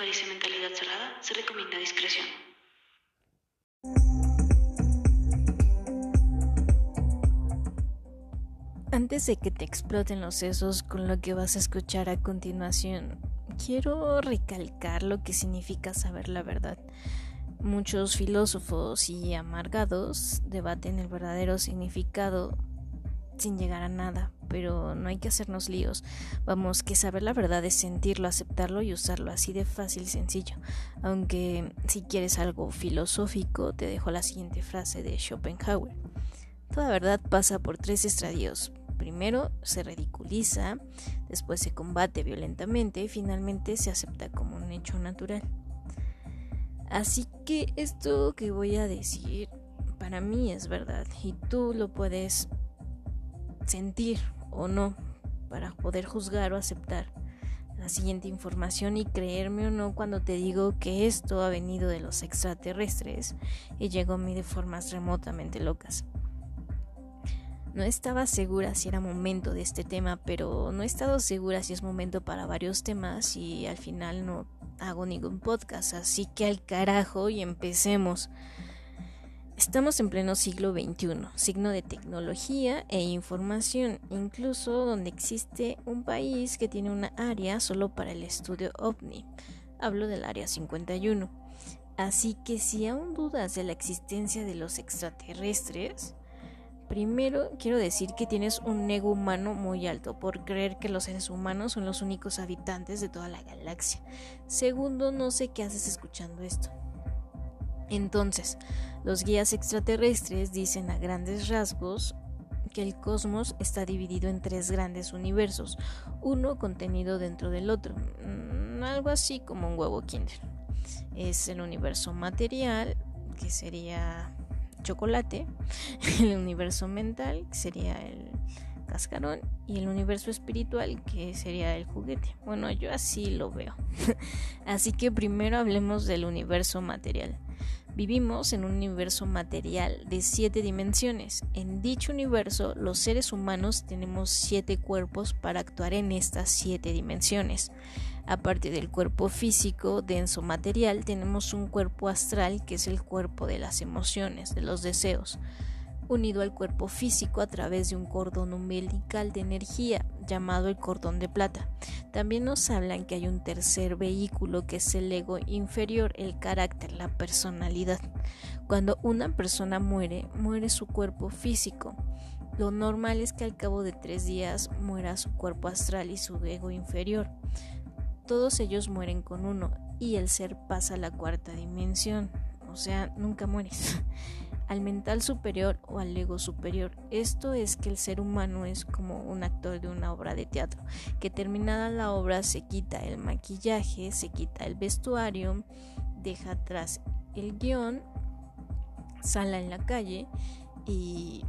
padece mentalidad cerrada, se recomienda discreción. Antes de que te exploten los sesos con lo que vas a escuchar a continuación, quiero recalcar lo que significa saber la verdad. Muchos filósofos y amargados debaten el verdadero significado sin llegar a nada, pero no hay que hacernos líos. Vamos, que saber la verdad es sentirlo, aceptarlo y usarlo así de fácil y sencillo. Aunque si quieres algo filosófico, te dejo la siguiente frase de Schopenhauer. Toda verdad pasa por tres estadios Primero se ridiculiza, después se combate violentamente y finalmente se acepta como un hecho natural. Así que esto que voy a decir para mí es verdad y tú lo puedes sentir o no para poder juzgar o aceptar la siguiente información y creerme o no cuando te digo que esto ha venido de los extraterrestres y llegó a mí de formas remotamente locas. No estaba segura si era momento de este tema, pero no he estado segura si es momento para varios temas y al final no hago ningún podcast, así que al carajo y empecemos. Estamos en pleno siglo XXI, signo de tecnología e información, incluso donde existe un país que tiene una área solo para el estudio ovni. Hablo del área 51. Así que si aún dudas de la existencia de los extraterrestres, Primero, quiero decir que tienes un ego humano muy alto por creer que los seres humanos son los únicos habitantes de toda la galaxia. Segundo, no sé qué haces escuchando esto. Entonces, los guías extraterrestres dicen a grandes rasgos que el cosmos está dividido en tres grandes universos, uno contenido dentro del otro, mm, algo así como un huevo Kinder. Es el universo material, que sería chocolate, el universo mental, que sería el cascarón, y el universo espiritual, que sería el juguete. Bueno, yo así lo veo. así que primero hablemos del universo material. Vivimos en un universo material de siete dimensiones. En dicho universo, los seres humanos tenemos siete cuerpos para actuar en estas siete dimensiones. Aparte del cuerpo físico, denso material, tenemos un cuerpo astral que es el cuerpo de las emociones, de los deseos, unido al cuerpo físico a través de un cordón umbilical de energía llamado el cordón de plata. También nos hablan que hay un tercer vehículo que es el ego inferior, el carácter, la personalidad. Cuando una persona muere, muere su cuerpo físico. Lo normal es que al cabo de tres días muera su cuerpo astral y su ego inferior todos ellos mueren con uno y el ser pasa a la cuarta dimensión, o sea, nunca mueres. al mental superior o al ego superior. Esto es que el ser humano es como un actor de una obra de teatro, que terminada la obra se quita el maquillaje, se quita el vestuario, deja atrás el guion, sale en la calle y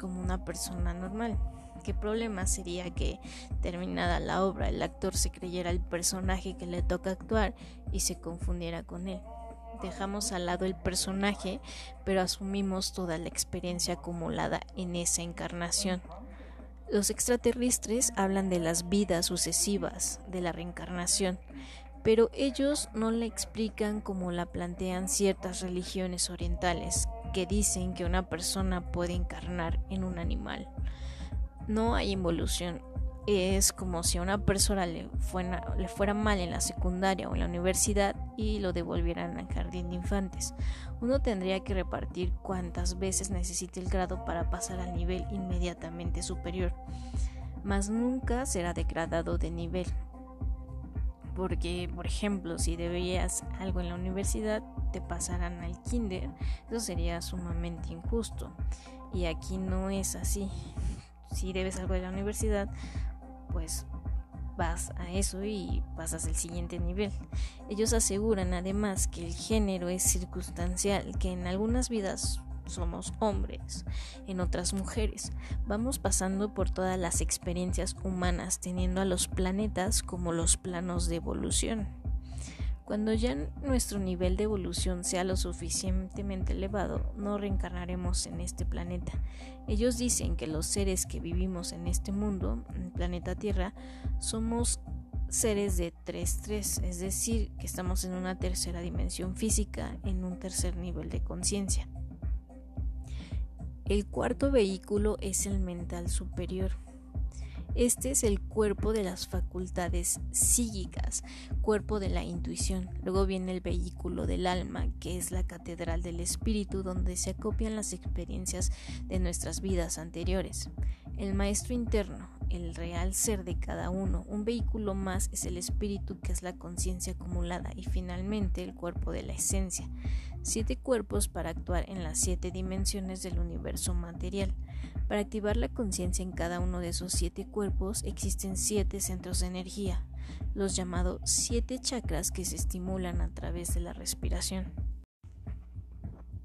como una persona normal. ¿Qué problema sería que terminada la obra el actor se creyera el personaje que le toca actuar y se confundiera con él? Dejamos al lado el personaje, pero asumimos toda la experiencia acumulada en esa encarnación. Los extraterrestres hablan de las vidas sucesivas, de la reencarnación, pero ellos no la explican como la plantean ciertas religiones orientales, que dicen que una persona puede encarnar en un animal no hay involución. Es como si a una persona le fuera, mal en la secundaria o en la universidad y lo devolvieran al jardín de infantes. Uno tendría que repartir cuántas veces necesite el grado para pasar al nivel inmediatamente superior, mas nunca será degradado de nivel. Porque, por ejemplo, si debías algo en la universidad, te pasarán al kinder, eso sería sumamente injusto. Y aquí no es así si debes algo de la universidad, pues vas a eso y pasas al siguiente nivel. Ellos aseguran además que el género es circunstancial, que en algunas vidas somos hombres, en otras mujeres. Vamos pasando por todas las experiencias humanas, teniendo a los planetas como los planos de evolución. Cuando ya nuestro nivel de evolución sea lo suficientemente elevado, no reencarnaremos en este planeta. Ellos dicen que los seres que vivimos en este mundo, en el planeta Tierra, somos seres de 3-3, es decir, que estamos en una tercera dimensión física, en un tercer nivel de conciencia. El cuarto vehículo es el mental superior. Este es el cuerpo de las facultades psíquicas, cuerpo de la intuición. Luego viene el vehículo del alma, que es la catedral del espíritu, donde se acopian las experiencias de nuestras vidas anteriores. El maestro interno, el real ser de cada uno. Un vehículo más es el espíritu, que es la conciencia acumulada. Y finalmente el cuerpo de la esencia. Siete cuerpos para actuar en las siete dimensiones del universo material. Para activar la conciencia en cada uno de esos siete cuerpos existen siete centros de energía, los llamados siete chakras que se estimulan a través de la respiración.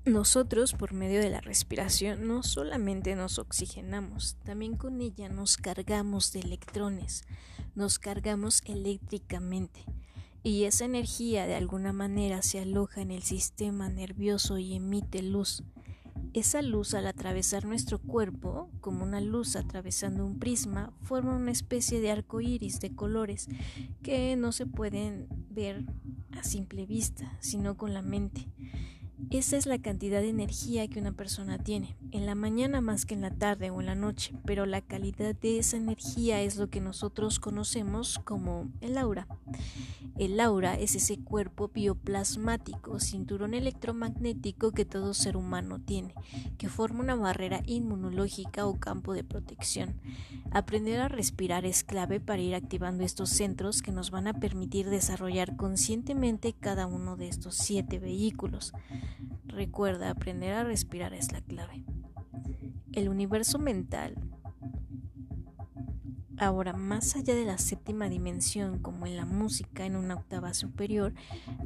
Nosotros, por medio de la respiración, no solamente nos oxigenamos, también con ella nos cargamos de electrones, nos cargamos eléctricamente, y esa energía de alguna manera se aloja en el sistema nervioso y emite luz. Esa luz al atravesar nuestro cuerpo, como una luz atravesando un prisma, forma una especie de arco iris de colores que no se pueden ver a simple vista, sino con la mente. Esa es la cantidad de energía que una persona tiene, en la mañana más que en la tarde o en la noche, pero la calidad de esa energía es lo que nosotros conocemos como el aura. El aura es ese cuerpo bioplasmático, cinturón electromagnético que todo ser humano tiene, que forma una barrera inmunológica o campo de protección. Aprender a respirar es clave para ir activando estos centros que nos van a permitir desarrollar conscientemente cada uno de estos siete vehículos. Recuerda, aprender a respirar es la clave. El universo mental. Ahora, más allá de la séptima dimensión, como en la música en una octava superior,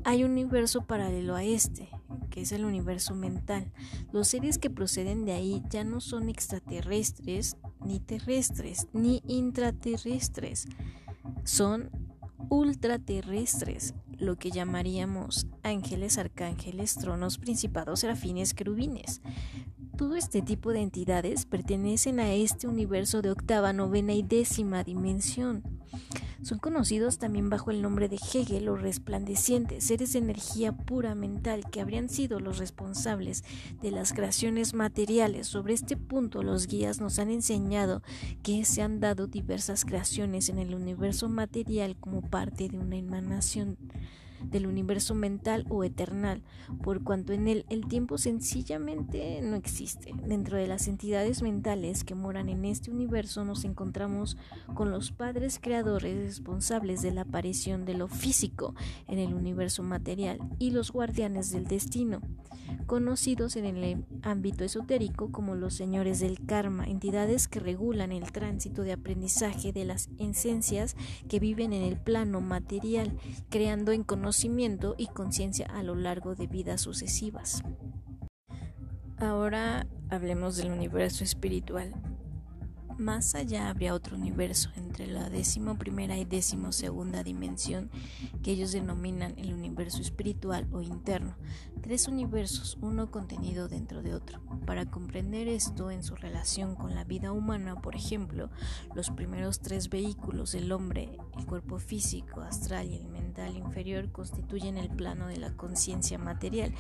hay un universo paralelo a este, que es el universo mental. Los seres que proceden de ahí ya no son extraterrestres, ni terrestres, ni intraterrestres. Son ultraterrestres, lo que llamaríamos ángeles, arcángeles, tronos, principados, serafines, querubines. Todo este tipo de entidades pertenecen a este universo de octava, novena y décima dimensión. Son conocidos también bajo el nombre de Hegel o resplandecientes, seres de energía pura mental que habrían sido los responsables de las creaciones materiales. Sobre este punto los guías nos han enseñado que se han dado diversas creaciones en el universo material como parte de una emanación del universo mental o eternal, por cuanto en él el tiempo sencillamente no existe. Dentro de las entidades mentales que moran en este universo nos encontramos con los padres creadores responsables de la aparición de lo físico en el universo material y los guardianes del destino, conocidos en el ámbito esotérico como los señores del karma, entidades que regulan el tránsito de aprendizaje de las esencias que viven en el plano material, creando en conocimiento conocimiento y conciencia a lo largo de vidas sucesivas. Ahora hablemos del universo espiritual. Más allá habría otro universo entre la décimo primera y décimo segunda dimensión que ellos denominan el universo espiritual o interno. Tres universos, uno contenido dentro de otro. Para comprender esto en su relación con la vida humana, por ejemplo, los primeros tres vehículos, el hombre, el cuerpo físico, astral y el mental inferior, constituyen el plano de la conciencia material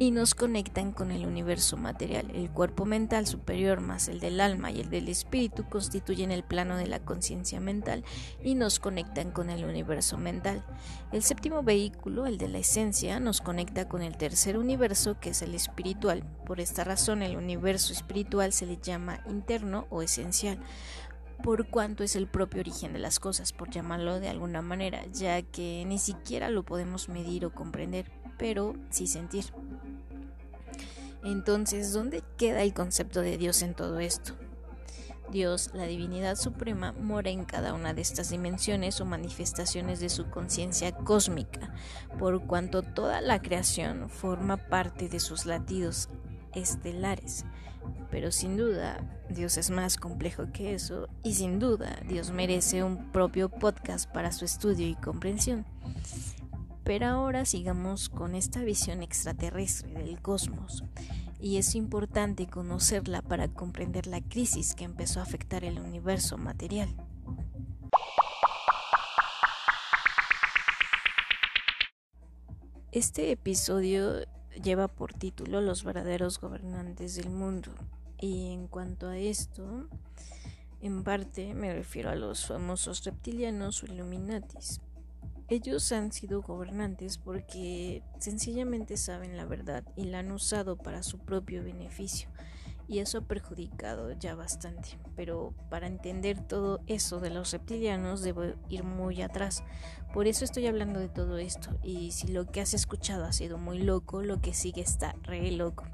y nos conectan con el universo material. El cuerpo mental superior más el del alma y el del espíritu constituyen el plano de la conciencia mental y nos conectan con el universo mental. El séptimo vehículo, el de la esencia, nos conecta con el tercer universo que es el espiritual. Por esta razón el universo espiritual se le llama interno o esencial por cuanto es el propio origen de las cosas, por llamarlo de alguna manera, ya que ni siquiera lo podemos medir o comprender, pero sí sentir. Entonces, ¿dónde queda el concepto de Dios en todo esto? Dios, la divinidad suprema, mora en cada una de estas dimensiones o manifestaciones de su conciencia cósmica, por cuanto toda la creación forma parte de sus latidos estelares. Pero sin duda, Dios es más complejo que eso y sin duda Dios merece un propio podcast para su estudio y comprensión. Pero ahora sigamos con esta visión extraterrestre del cosmos y es importante conocerla para comprender la crisis que empezó a afectar el universo material. Este episodio lleva por título Los verdaderos gobernantes del mundo y en cuanto a esto, en parte me refiero a los famosos reptilianos o Illuminatis. Ellos han sido gobernantes porque sencillamente saben la verdad y la han usado para su propio beneficio y eso ha perjudicado ya bastante. Pero para entender todo eso de los reptilianos debo ir muy atrás. Por eso estoy hablando de todo esto. Y si lo que has escuchado ha sido muy loco, lo que sigue está re loco.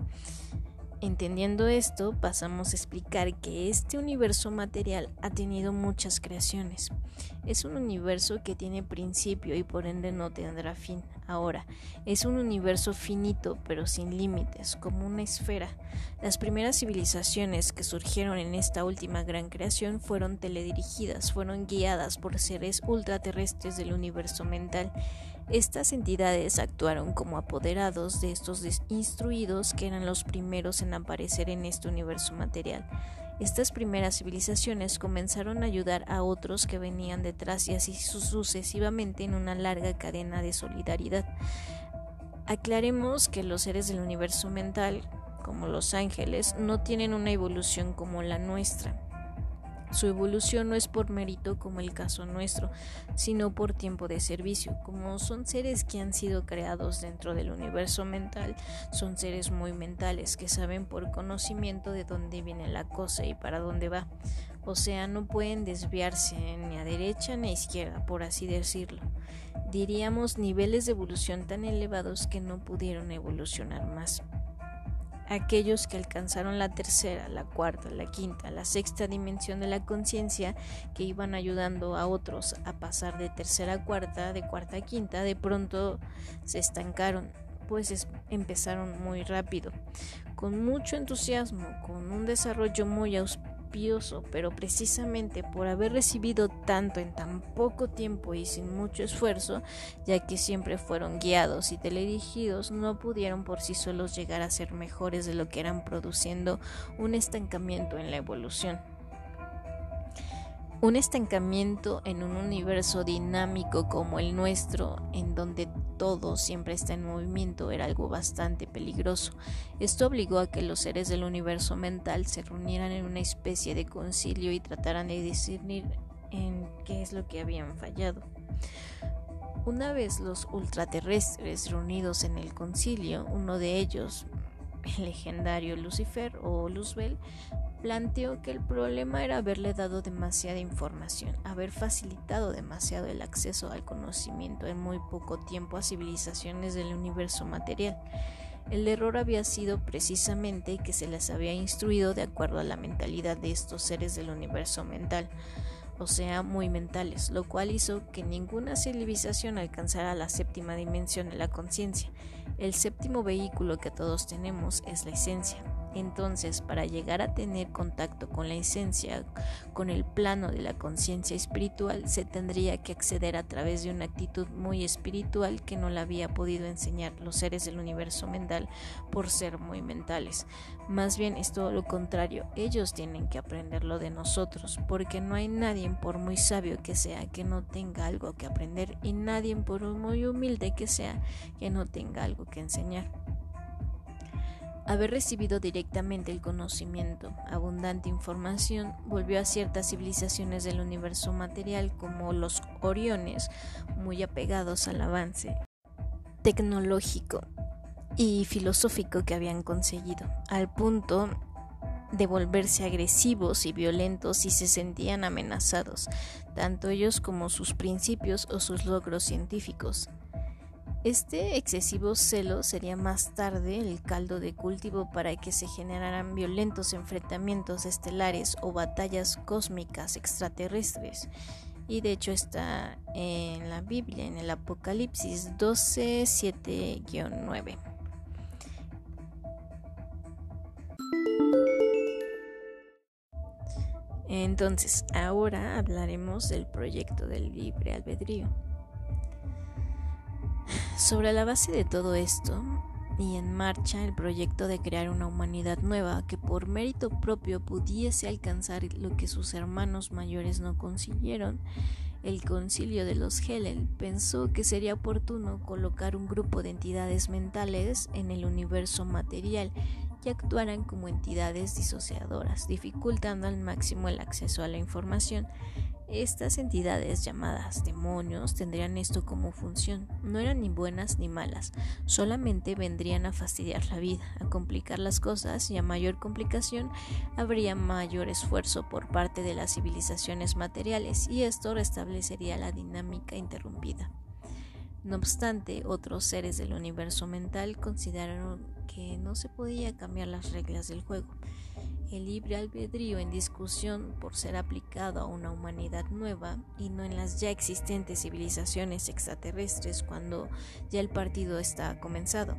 Entendiendo esto, pasamos a explicar que este universo material ha tenido muchas creaciones. Es un universo que tiene principio y por ende no tendrá fin. Ahora, es un universo finito pero sin límites, como una esfera. Las primeras civilizaciones que surgieron en esta última gran creación fueron teledirigidas, fueron guiadas por seres ultraterrestres del universo mental estas entidades actuaron como apoderados de estos instruidos que eran los primeros en aparecer en este universo material. Estas primeras civilizaciones comenzaron a ayudar a otros que venían detrás y así sucesivamente en una larga cadena de solidaridad. Aclaremos que los seres del universo mental, como los ángeles, no tienen una evolución como la nuestra. Su evolución no es por mérito como el caso nuestro, sino por tiempo de servicio. Como son seres que han sido creados dentro del universo mental, son seres muy mentales que saben por conocimiento de dónde viene la cosa y para dónde va. O sea, no pueden desviarse ni a derecha ni a izquierda, por así decirlo. Diríamos niveles de evolución tan elevados que no pudieron evolucionar más aquellos que alcanzaron la tercera, la cuarta, la quinta, la sexta dimensión de la conciencia, que iban ayudando a otros a pasar de tercera a cuarta, de cuarta a quinta, de pronto se estancaron, pues empezaron muy rápido, con mucho entusiasmo, con un desarrollo muy auspicioso pero precisamente por haber recibido tanto en tan poco tiempo y sin mucho esfuerzo, ya que siempre fueron guiados y teledirigidos, no pudieron por sí solos llegar a ser mejores de lo que eran produciendo un estancamiento en la evolución. Un estancamiento en un universo dinámico como el nuestro, en donde todo siempre está en movimiento, era algo bastante peligroso. Esto obligó a que los seres del universo mental se reunieran en una especie de concilio y trataran de discernir en qué es lo que habían fallado. Una vez los ultraterrestres reunidos en el concilio, uno de ellos, el legendario Lucifer o Luzbel, planteó que el problema era haberle dado demasiada información, haber facilitado demasiado el acceso al conocimiento en muy poco tiempo a civilizaciones del universo material. El error había sido precisamente que se les había instruido de acuerdo a la mentalidad de estos seres del universo mental, o sea, muy mentales, lo cual hizo que ninguna civilización alcanzara la séptima dimensión de la conciencia. El séptimo vehículo que todos tenemos es la esencia, entonces, para llegar a tener contacto con la esencia, con el plano de la conciencia espiritual, se tendría que acceder a través de una actitud muy espiritual que no la había podido enseñar los seres del universo mental por ser muy mentales. Más bien es todo lo contrario, ellos tienen que aprenderlo de nosotros, porque no hay nadie, por muy sabio que sea, que no tenga algo que aprender y nadie, por muy humilde que sea, que no tenga algo que enseñar. Haber recibido directamente el conocimiento, abundante información, volvió a ciertas civilizaciones del universo material como los Oriones, muy apegados al avance tecnológico y filosófico que habían conseguido, al punto de volverse agresivos y violentos si se sentían amenazados, tanto ellos como sus principios o sus logros científicos. Este excesivo celo sería más tarde el caldo de cultivo para que se generaran violentos enfrentamientos estelares o batallas cósmicas extraterrestres. Y de hecho está en la Biblia, en el Apocalipsis 12, 7-9. Entonces, ahora hablaremos del proyecto del libre albedrío. Sobre la base de todo esto, y en marcha el proyecto de crear una humanidad nueva que por mérito propio pudiese alcanzar lo que sus hermanos mayores no consiguieron, el concilio de los Helen pensó que sería oportuno colocar un grupo de entidades mentales en el universo material y actuaran como entidades disociadoras, dificultando al máximo el acceso a la información estas entidades llamadas demonios tendrían esto como función. No eran ni buenas ni malas, solamente vendrían a fastidiar la vida, a complicar las cosas y a mayor complicación habría mayor esfuerzo por parte de las civilizaciones materiales y esto restablecería la dinámica interrumpida. No obstante, otros seres del universo mental consideraron que no se podía cambiar las reglas del juego el libre albedrío en discusión por ser aplicado a una humanidad nueva y no en las ya existentes civilizaciones extraterrestres cuando ya el partido está comenzado.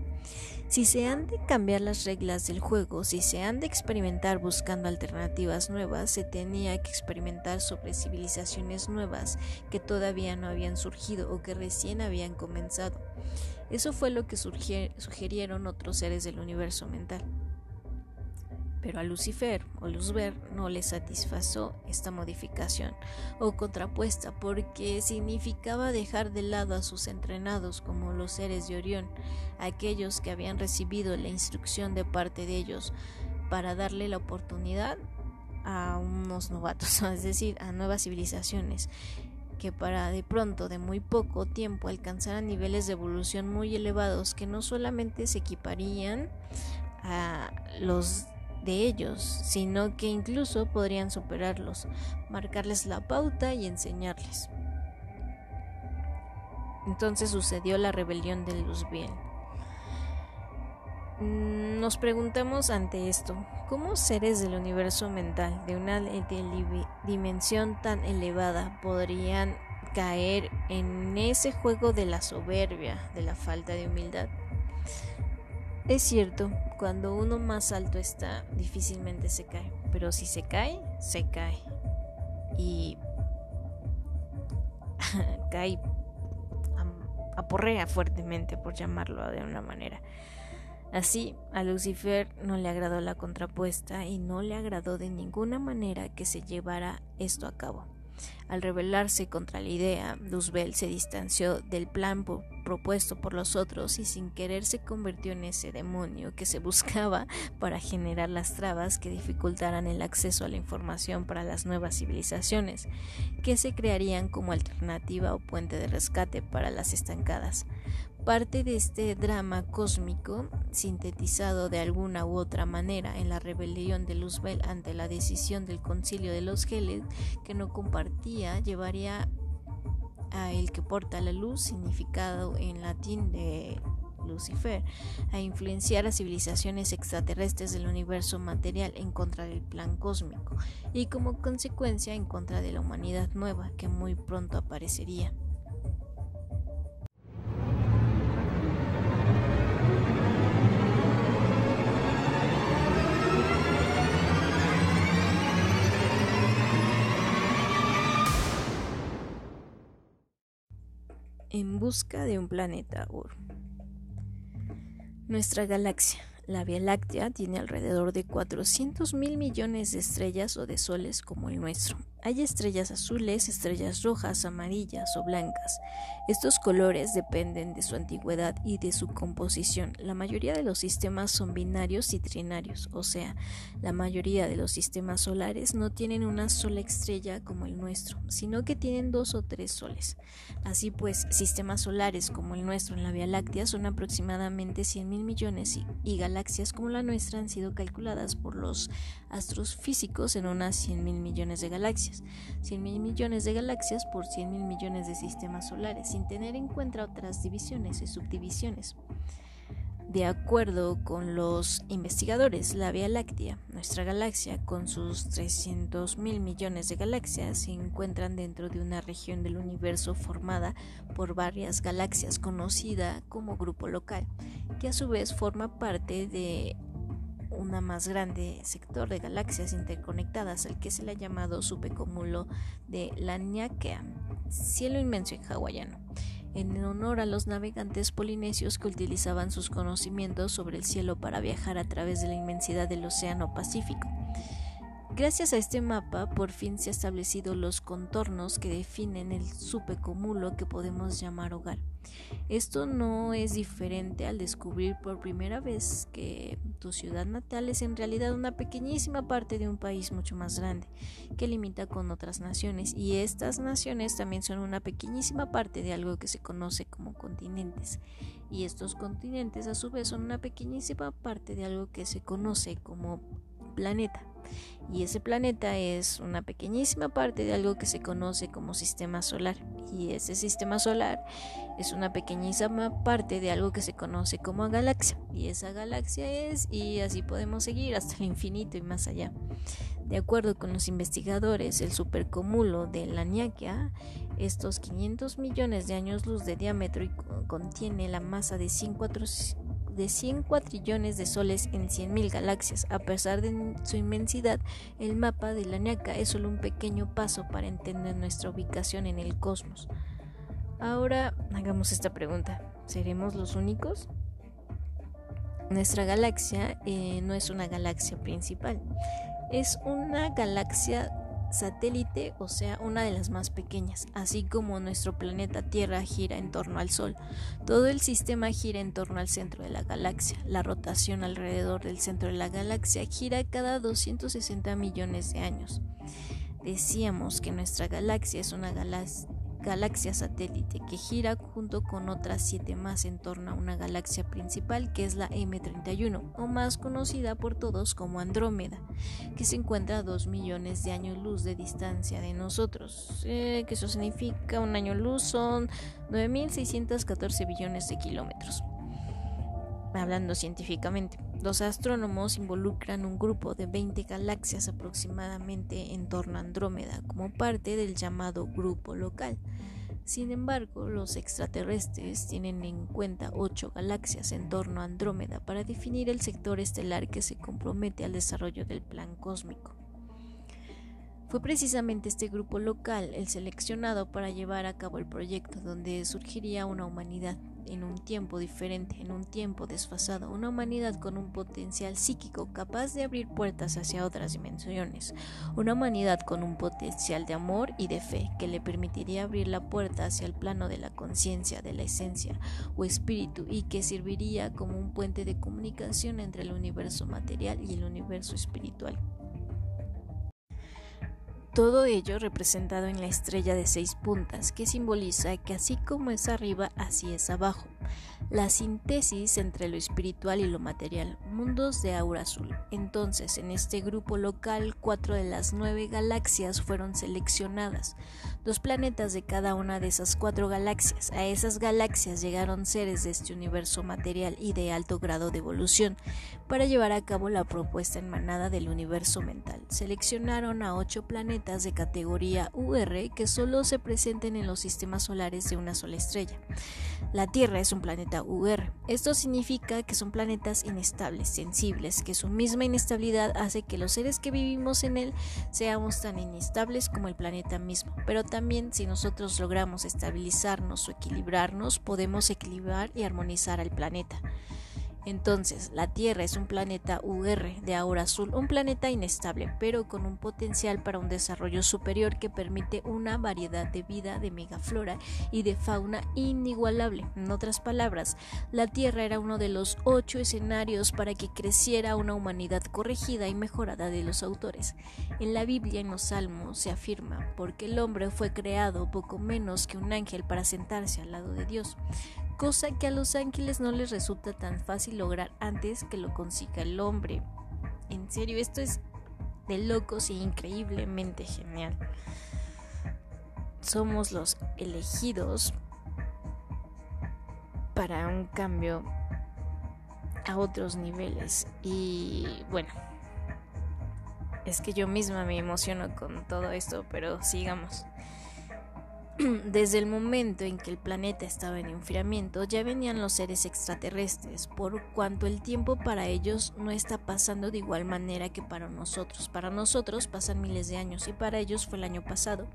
Si se han de cambiar las reglas del juego, si se han de experimentar buscando alternativas nuevas, se tenía que experimentar sobre civilizaciones nuevas que todavía no habían surgido o que recién habían comenzado. Eso fue lo que sugirieron otros seres del universo mental. Pero a Lucifer o Luzber no le satisfazó esta modificación o contrapuesta porque significaba dejar de lado a sus entrenados como los seres de Orión, aquellos que habían recibido la instrucción de parte de ellos para darle la oportunidad a unos novatos, es decir, a nuevas civilizaciones que para de pronto, de muy poco tiempo, alcanzaran niveles de evolución muy elevados que no solamente se equiparían a los de ellos, sino que incluso podrían superarlos, marcarles la pauta y enseñarles. Entonces sucedió la rebelión de Luzbiel. Mm, nos preguntamos ante esto, ¿cómo seres del universo mental de una dimensión tan elevada podrían caer en ese juego de la soberbia, de la falta de humildad? Es cierto, cuando uno más alto está, difícilmente se cae, pero si se cae, se cae. Y cae, aporrea fuertemente, por llamarlo de una manera. Así, a Lucifer no le agradó la contrapuesta y no le agradó de ninguna manera que se llevara esto a cabo. Al rebelarse contra la idea, Luzbel se distanció del plan propuesto por los otros y sin querer se convirtió en ese demonio que se buscaba para generar las trabas que dificultaran el acceso a la información para las nuevas civilizaciones, que se crearían como alternativa o puente de rescate para las estancadas. Parte de este drama cósmico, sintetizado de alguna u otra manera en la rebelión de Luzbel ante la decisión del concilio de los Geled, que no compartía, llevaría a el que porta la luz, significado en latín de Lucifer, a influenciar a civilizaciones extraterrestres del universo material en contra del plan cósmico y como consecuencia en contra de la humanidad nueva que muy pronto aparecería. En busca de un planeta Ur. Nuestra galaxia, la Vía Láctea, tiene alrededor de 400 mil millones de estrellas o de soles como el nuestro. Hay estrellas azules, estrellas rojas, amarillas o blancas. Estos colores dependen de su antigüedad y de su composición. La mayoría de los sistemas son binarios y trinarios, o sea, la mayoría de los sistemas solares no tienen una sola estrella como el nuestro, sino que tienen dos o tres soles. Así pues, sistemas solares como el nuestro en la Vía Láctea son aproximadamente 100 mil millones y, galaxias como la nuestra han sido calculadas por los astros físicos en unas 100 mil millones de galaxias. 100 mil millones de galaxias por 100 mil millones de sistemas solares, sin tener en cuenta otras divisiones y subdivisiones. De acuerdo con los investigadores, la Vía Láctea, nuestra galaxia, con sus 300 mil millones de galaxias, se encuentran dentro de una región del universo formada por varias galaxias conocida como grupo local, que a su vez forma parte de una más grande sector de galaxias interconectadas al que se le ha llamado subecúmulo de Laniakea, cielo inmenso en hawaiano, en honor a los navegantes polinesios que utilizaban sus conocimientos sobre el cielo para viajar a través de la inmensidad del Océano Pacífico. Gracias a este mapa, por fin se han establecido los contornos que definen el supecúmulo que podemos llamar hogar. Esto no es diferente al descubrir por primera vez que tu ciudad natal es en realidad una pequeñísima parte de un país mucho más grande, que limita con otras naciones, y estas naciones también son una pequeñísima parte de algo que se conoce como continentes, y estos continentes a su vez son una pequeñísima parte de algo que se conoce como planeta y ese planeta es una pequeñísima parte de algo que se conoce como sistema solar y ese sistema solar es una pequeñísima parte de algo que se conoce como galaxia y esa galaxia es y así podemos seguir hasta el infinito y más allá. De acuerdo con los investigadores, el supercúmulo de la Niaquia, estos 500 millones de años luz de diámetro y contiene la masa de 104 de 100 cuatrillones de soles en 100.000 galaxias. A pesar de su inmensidad, el mapa de la NACA es solo un pequeño paso para entender nuestra ubicación en el cosmos. Ahora hagamos esta pregunta. ¿Seremos los únicos? Nuestra galaxia eh, no es una galaxia principal, es una galaxia satélite, o sea, una de las más pequeñas, así como nuestro planeta Tierra gira en torno al Sol. Todo el sistema gira en torno al centro de la galaxia. La rotación alrededor del centro de la galaxia gira cada 260 millones de años. Decíamos que nuestra galaxia es una galaxia galaxia satélite que gira junto con otras siete más en torno a una galaxia principal que es la M31 o más conocida por todos como Andrómeda, que se encuentra a 2 millones de años luz de distancia de nosotros, eh, que eso significa un año luz son 9.614 billones de kilómetros. Hablando científicamente, los astrónomos involucran un grupo de 20 galaxias aproximadamente en torno a Andrómeda como parte del llamado grupo local. Sin embargo, los extraterrestres tienen en cuenta ocho galaxias en torno a Andrómeda para definir el sector estelar que se compromete al desarrollo del plan cósmico. Fue precisamente este grupo local el seleccionado para llevar a cabo el proyecto donde surgiría una humanidad en un tiempo diferente, en un tiempo desfasado, una humanidad con un potencial psíquico capaz de abrir puertas hacia otras dimensiones, una humanidad con un potencial de amor y de fe que le permitiría abrir la puerta hacia el plano de la conciencia, de la esencia o espíritu y que serviría como un puente de comunicación entre el universo material y el universo espiritual. Todo ello representado en la estrella de seis puntas, que simboliza que así como es arriba, así es abajo la síntesis entre lo espiritual y lo material, mundos de aura azul. Entonces, en este grupo local, cuatro de las nueve galaxias fueron seleccionadas, dos planetas de cada una de esas cuatro galaxias. A esas galaxias llegaron seres de este universo material y de alto grado de evolución para llevar a cabo la propuesta en manada del universo mental. Seleccionaron a ocho planetas de categoría UR que solo se presenten en los sistemas solares de una sola estrella. La Tierra es un planeta UR. Esto significa que son planetas inestables, sensibles, que su misma inestabilidad hace que los seres que vivimos en él seamos tan inestables como el planeta mismo. Pero también si nosotros logramos estabilizarnos o equilibrarnos, podemos equilibrar y armonizar al planeta. Entonces, la Tierra es un planeta UR de aura azul, un planeta inestable, pero con un potencial para un desarrollo superior que permite una variedad de vida, de megaflora y de fauna inigualable. En otras palabras, la Tierra era uno de los ocho escenarios para que creciera una humanidad corregida y mejorada de los autores. En la Biblia, en los Salmos, se afirma, porque el hombre fue creado poco menos que un ángel para sentarse al lado de Dios cosa que a los ángeles no les resulta tan fácil lograr antes que lo consiga el hombre. En serio, esto es de locos y increíblemente genial. Somos los elegidos para un cambio a otros niveles. Y bueno, es que yo misma me emociono con todo esto, pero sigamos. Desde el momento en que el planeta estaba en enfriamiento ya venían los seres extraterrestres, por cuanto el tiempo para ellos no está pasando de igual manera que para nosotros. Para nosotros pasan miles de años y para ellos fue el año pasado.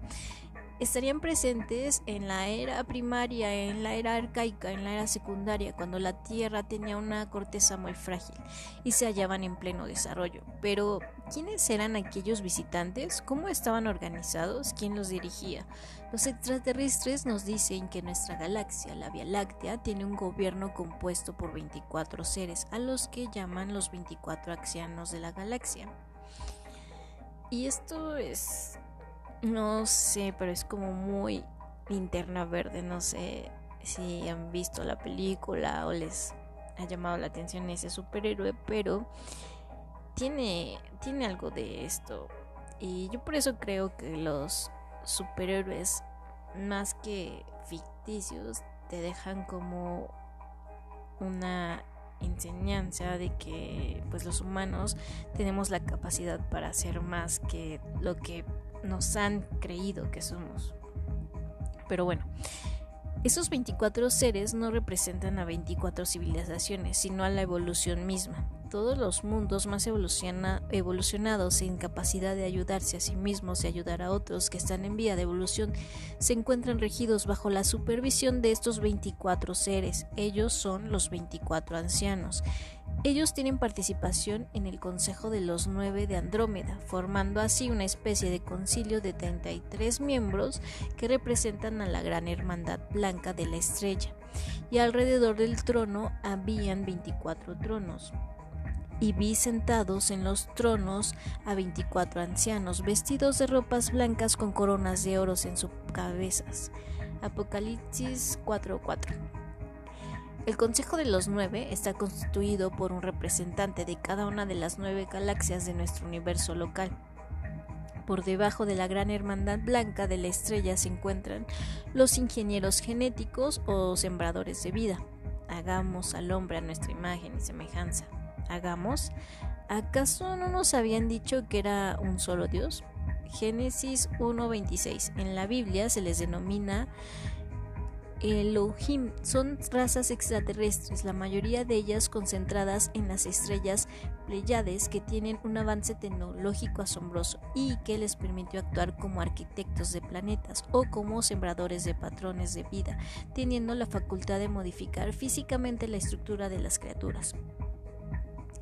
Estarían presentes en la era primaria, en la era arcaica, en la era secundaria, cuando la Tierra tenía una corteza muy frágil y se hallaban en pleno desarrollo. Pero, ¿quiénes eran aquellos visitantes? ¿Cómo estaban organizados? ¿Quién los dirigía? Los extraterrestres nos dicen que nuestra galaxia, la Vía Láctea, tiene un gobierno compuesto por 24 seres, a los que llaman los 24 ancianos de la galaxia. Y esto es no sé, pero es como muy linterna verde. No sé si han visto la película o les ha llamado la atención ese superhéroe, pero tiene, tiene algo de esto. Y yo por eso creo que los superhéroes, más que ficticios, te dejan como una enseñanza de que pues los humanos tenemos la capacidad para hacer más que lo que nos han creído que somos. Pero bueno, esos 24 seres no representan a 24 civilizaciones, sino a la evolución misma. Todos los mundos más evolucionados en capacidad de ayudarse a sí mismos y ayudar a otros que están en vía de evolución se encuentran regidos bajo la supervisión de estos 24 seres. Ellos son los 24 ancianos. Ellos tienen participación en el Consejo de los Nueve de Andrómeda, formando así una especie de concilio de 33 miembros que representan a la Gran Hermandad Blanca de la Estrella, y alrededor del trono habían 24 tronos. Y vi sentados en los tronos a 24 ancianos, vestidos de ropas blancas con coronas de oros en sus cabezas. Apocalipsis 4:4 el Consejo de los Nueve está constituido por un representante de cada una de las nueve galaxias de nuestro universo local. Por debajo de la gran hermandad blanca de la estrella se encuentran los ingenieros genéticos o sembradores de vida. Hagamos al hombre a nuestra imagen y semejanza. Hagamos. ¿Acaso no nos habían dicho que era un solo Dios? Génesis 1.26. En la Biblia se les denomina Elohim son razas extraterrestres, la mayoría de ellas concentradas en las estrellas Pleiades que tienen un avance tecnológico asombroso y que les permitió actuar como arquitectos de planetas o como sembradores de patrones de vida, teniendo la facultad de modificar físicamente la estructura de las criaturas.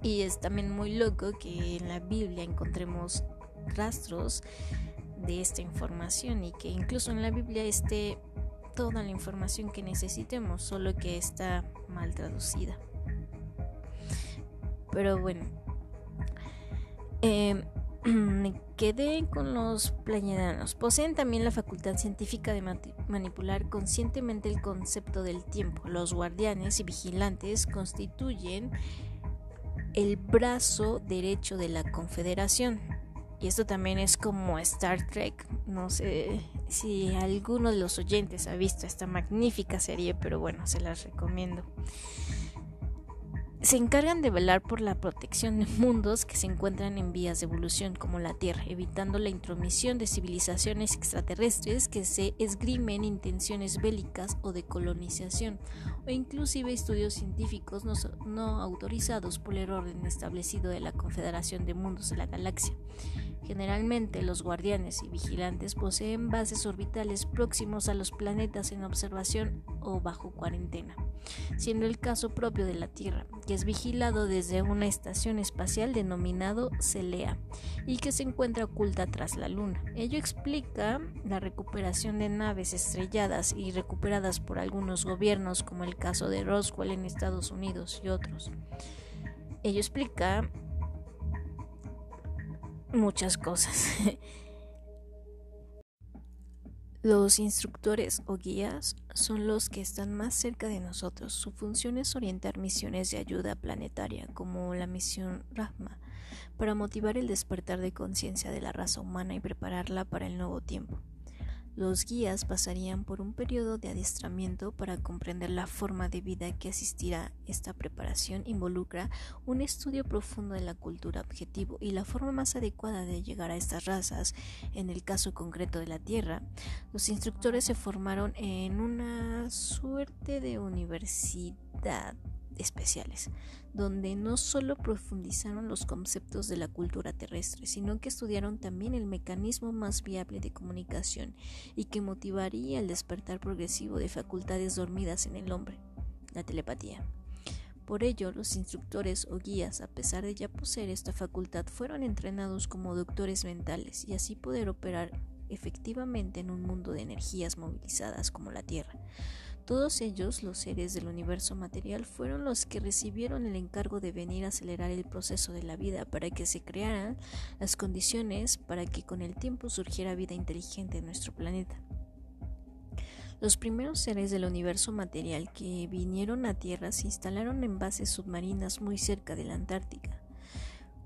Y es también muy loco que en la Biblia encontremos rastros de esta información y que incluso en la Biblia esté toda la información que necesitemos, solo que está mal traducida. Pero bueno, me quedé con los playedanos. Poseen también la facultad científica de manipular conscientemente el concepto del tiempo. Los guardianes y vigilantes constituyen el brazo derecho de la Confederación. Y esto también es como Star Trek. No sé si alguno de los oyentes ha visto esta magnífica serie, pero bueno, se las recomiendo. Se encargan de velar por la protección de mundos que se encuentran en vías de evolución como la Tierra, evitando la intromisión de civilizaciones extraterrestres que se esgrimen intenciones bélicas o de colonización, o inclusive estudios científicos no, no autorizados por el orden establecido de la Confederación de Mundos de la Galaxia. Generalmente los guardianes y vigilantes poseen bases orbitales próximos a los planetas en observación o bajo cuarentena, siendo el caso propio de la Tierra, que es vigilado desde una estación espacial denominado CELEA y que se encuentra oculta tras la Luna. Ello explica la recuperación de naves estrelladas y recuperadas por algunos gobiernos, como el caso de Roswell en Estados Unidos y otros. Ello explica muchas cosas. Los instructores o guías son los que están más cerca de nosotros. Su función es orientar misiones de ayuda planetaria, como la misión Rahma, para motivar el despertar de conciencia de la raza humana y prepararla para el nuevo tiempo. Los guías pasarían por un periodo de adiestramiento para comprender la forma de vida que asistirá. Esta preparación involucra un estudio profundo de la cultura objetivo y la forma más adecuada de llegar a estas razas. En el caso concreto de la Tierra, los instructores se formaron en una suerte de universidad especiales, donde no solo profundizaron los conceptos de la cultura terrestre, sino que estudiaron también el mecanismo más viable de comunicación y que motivaría el despertar progresivo de facultades dormidas en el hombre, la telepatía. Por ello, los instructores o guías, a pesar de ya poseer esta facultad, fueron entrenados como doctores mentales y así poder operar efectivamente en un mundo de energías movilizadas como la Tierra. Todos ellos, los seres del universo material, fueron los que recibieron el encargo de venir a acelerar el proceso de la vida para que se crearan las condiciones para que con el tiempo surgiera vida inteligente en nuestro planeta. Los primeros seres del universo material que vinieron a Tierra se instalaron en bases submarinas muy cerca de la Antártica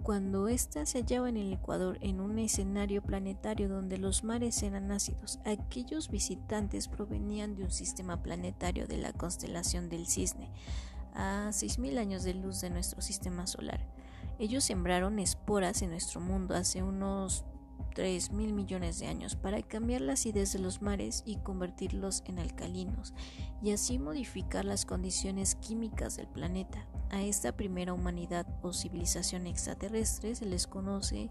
cuando ésta se hallaba en el Ecuador en un escenario planetario donde los mares eran ácidos. Aquellos visitantes provenían de un sistema planetario de la constelación del Cisne, a 6.000 años de luz de nuestro sistema solar. Ellos sembraron esporas en nuestro mundo hace unos 3 mil millones de años para cambiar la acidez de los mares y convertirlos en alcalinos y así modificar las condiciones químicas del planeta. A esta primera humanidad o civilización extraterrestre se les conoce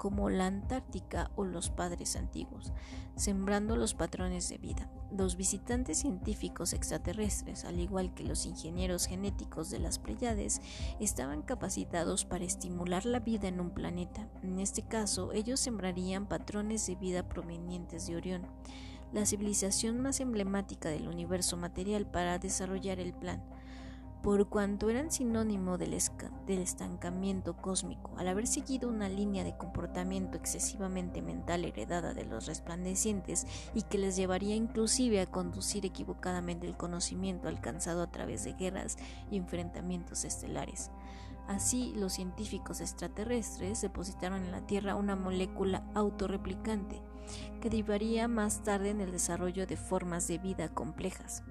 como la Antártica o los padres antiguos, sembrando los patrones de vida. Los visitantes científicos extraterrestres, al igual que los ingenieros genéticos de las Pleiades, estaban capacitados para estimular la vida en un planeta. En este caso, ellos sembrarían patrones de vida provenientes de Orión, la civilización más emblemática del universo material para desarrollar el plan por cuanto eran sinónimo del, estancamiento cósmico, al haber seguido una línea de comportamiento excesivamente mental heredada de los resplandecientes y que les llevaría inclusive a conducir equivocadamente el conocimiento alcanzado a través de guerras y enfrentamientos estelares. Así, los científicos extraterrestres depositaron en la Tierra una molécula autorreplicante que derivaría más tarde en el desarrollo de formas de vida complejas.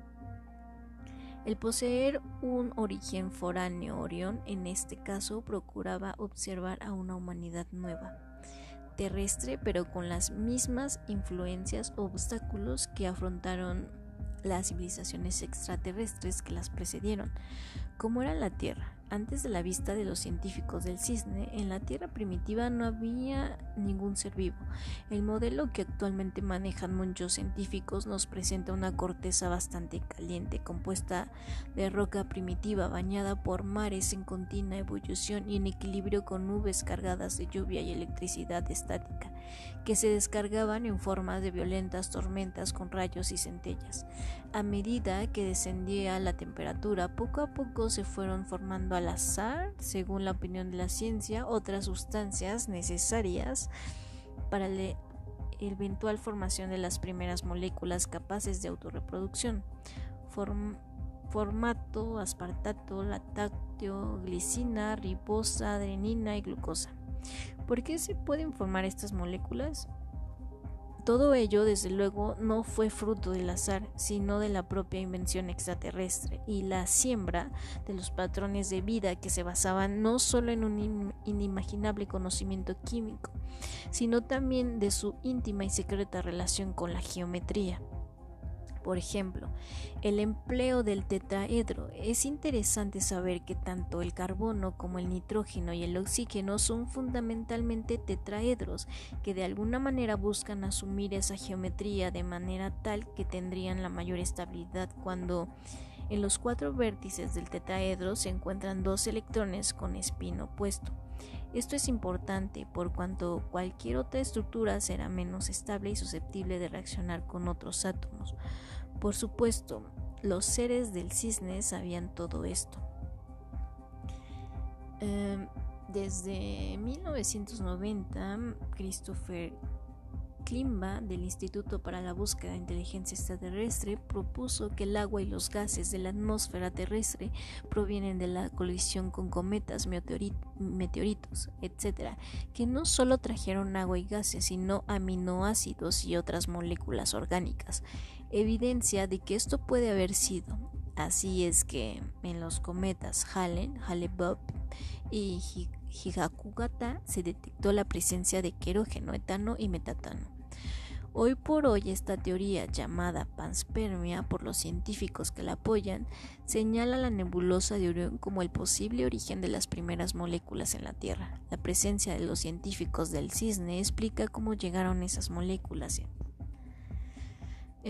El poseer un origen foráneo Orión en este caso procuraba observar a una humanidad nueva, terrestre pero con las mismas influencias o obstáculos que afrontaron las civilizaciones extraterrestres que las precedieron, como era la Tierra. Antes de la vista de los científicos del cisne, en la Tierra primitiva no había ningún ser vivo. El modelo que actualmente manejan muchos científicos nos presenta una corteza bastante caliente, compuesta de roca primitiva bañada por mares en continua ebullición y en equilibrio con nubes cargadas de lluvia y electricidad estática, que se descargaban en forma de violentas tormentas con rayos y centellas. A medida que descendía la temperatura, poco a poco se fueron formando al azar, según la opinión de la ciencia, otras sustancias necesarias para la eventual formación de las primeras moléculas capaces de autorreproducción. formato, aspartato, lactáteo, glicina, ribosa, adrenina y glucosa. ¿Por qué se pueden formar estas moléculas? Todo ello, desde luego, no fue fruto del azar, sino de la propia invención extraterrestre y la siembra de los patrones de vida que se basaban no solo en un inimaginable conocimiento químico, sino también de su íntima y secreta relación con la geometría. Por ejemplo, el empleo del tetraedro. Es interesante saber que tanto el carbono como el nitrógeno y el oxígeno son fundamentalmente tetraedros, que de alguna manera buscan asumir esa geometría de manera tal que tendrían la mayor estabilidad cuando en los cuatro vértices del tetraedro se encuentran dos electrones con espín opuesto. Esto es importante por cuanto cualquier otra estructura será menos estable y susceptible de reaccionar con otros átomos. Por supuesto, los seres del cisne sabían todo esto. Em, desde 1990, Christopher Klimba del Instituto para la Búsqueda de Inteligencia Extraterrestre propuso que el agua y los gases de la atmósfera terrestre provienen de la colisión con cometas, meteoritos, etc., que no solo trajeron agua y gases, sino aminoácidos y otras moléculas orgánicas, evidencia de que esto puede haber sido. Así es que en los cometas Halen, Hale-Bopp y Higakugata se detectó la presencia de querógeno, etano y metatano. Hoy por hoy esta teoría llamada panspermia por los científicos que la apoyan señala la nebulosa de Orión como el posible origen de las primeras moléculas en la Tierra. La presencia de los científicos del cisne explica cómo llegaron esas moléculas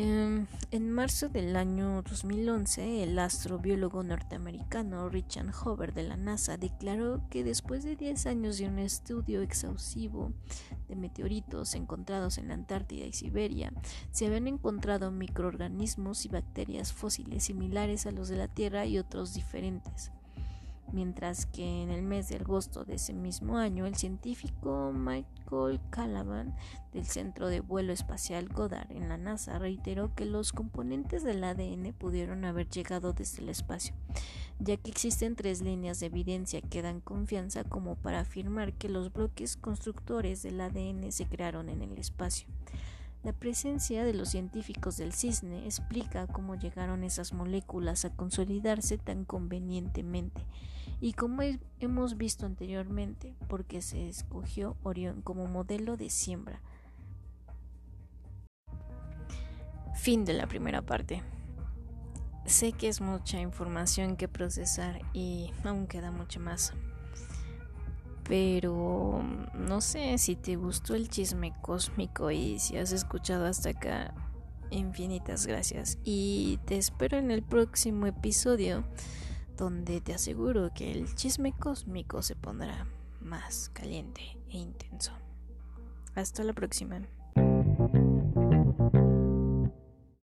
Em, en marzo del año 2011, el astrobiólogo norteamericano Richard Hoover de la NASA declaró que después de 10 años de un estudio exhaustivo de meteoritos encontrados en la Antártida y Siberia, se habían encontrado microorganismos y bacterias fósiles similares a los de la Tierra y otros diferentes mientras que en el mes de agosto de ese mismo año el científico Michael Calaban del Centro de Vuelo Espacial Goddard en la NASA reiteró que los componentes del ADN pudieron haber llegado desde el espacio, ya que existen tres líneas de evidencia que dan confianza como para afirmar que los bloques constructores del ADN se crearon en el espacio. La presencia de los científicos del cisne explica cómo llegaron esas moléculas a consolidarse tan convenientemente y como hemos visto anteriormente, porque se escogió Orión como modelo de siembra. Fin de la primera parte. Sé que es mucha información que procesar y aún queda mucho más. Pero no sé si te gustó el chisme cósmico y si has escuchado hasta acá. Infinitas gracias. Y te espero en el próximo episodio donde te aseguro que el chisme cósmico se pondrá más caliente e intenso. Hasta la próxima.